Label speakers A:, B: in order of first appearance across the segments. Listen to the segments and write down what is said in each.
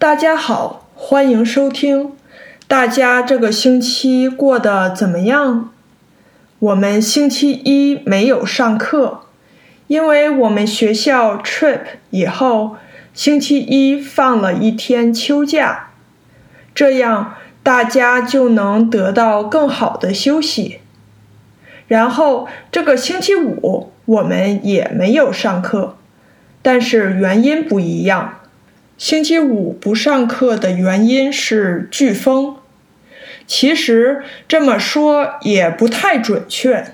A: 大家好，欢迎收听。大家这个星期过得怎么样？我们星期一没有上课，因为我们学校 trip 以后，星期一放了一天秋假，这样大家就能得到更好的休息。然后这个星期五我们也没有上课，但是原因不一样。星期五不上课的原因是飓风。其实这么说也不太准确，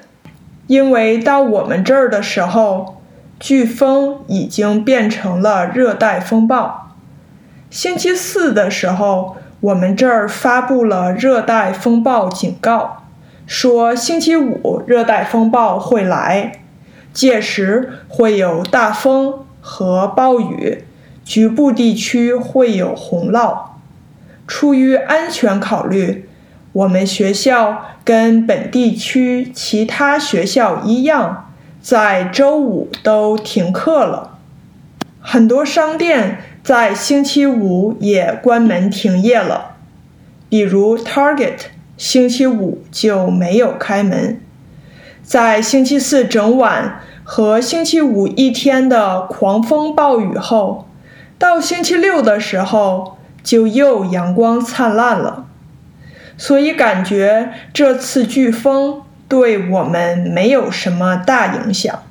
A: 因为到我们这儿的时候，飓风已经变成了热带风暴。星期四的时候，我们这儿发布了热带风暴警告，说星期五热带风暴会来，届时会有大风和暴雨。局部地区会有洪涝。出于安全考虑，我们学校跟本地区其他学校一样，在周五都停课了。很多商店在星期五也关门停业了，比如 Target，星期五就没有开门。在星期四整晚和星期五一天的狂风暴雨后。到星期六的时候，就又阳光灿烂了，所以感觉这次飓风对我们没有什么大影响。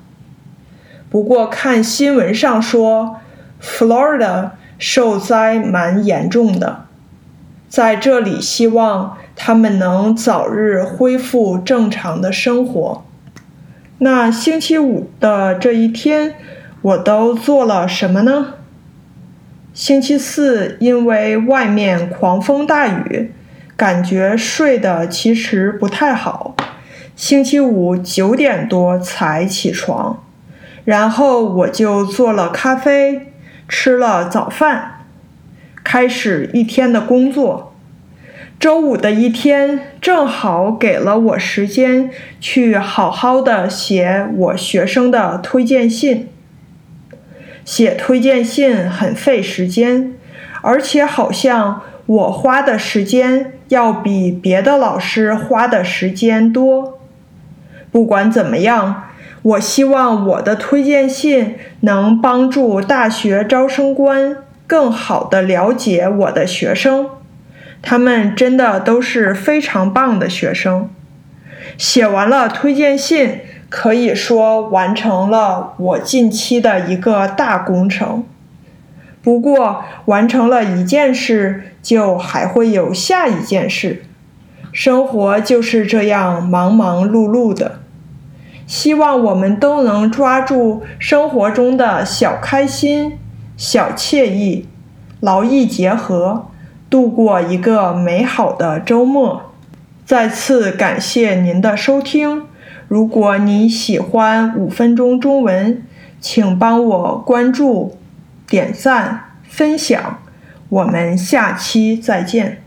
A: 不过看新闻上说，Florida 受灾蛮严重的，在这里希望他们能早日恢复正常的生活。那星期五的这一天，我都做了什么呢？星期四因为外面狂风大雨，感觉睡得其实不太好。星期五九点多才起床，然后我就做了咖啡，吃了早饭，开始一天的工作。周五的一天正好给了我时间去好好的写我学生的推荐信。写推荐信很费时间，而且好像我花的时间要比别的老师花的时间多。不管怎么样，我希望我的推荐信能帮助大学招生官更好地了解我的学生，他们真的都是非常棒的学生。写完了推荐信。可以说完成了我近期的一个大工程。不过，完成了一件事，就还会有下一件事。生活就是这样忙忙碌碌的。希望我们都能抓住生活中的小开心、小惬意，劳逸结合，度过一个美好的周末。再次感谢您的收听。如果你喜欢五分钟中文，请帮我关注、点赞、分享。我们下期再见。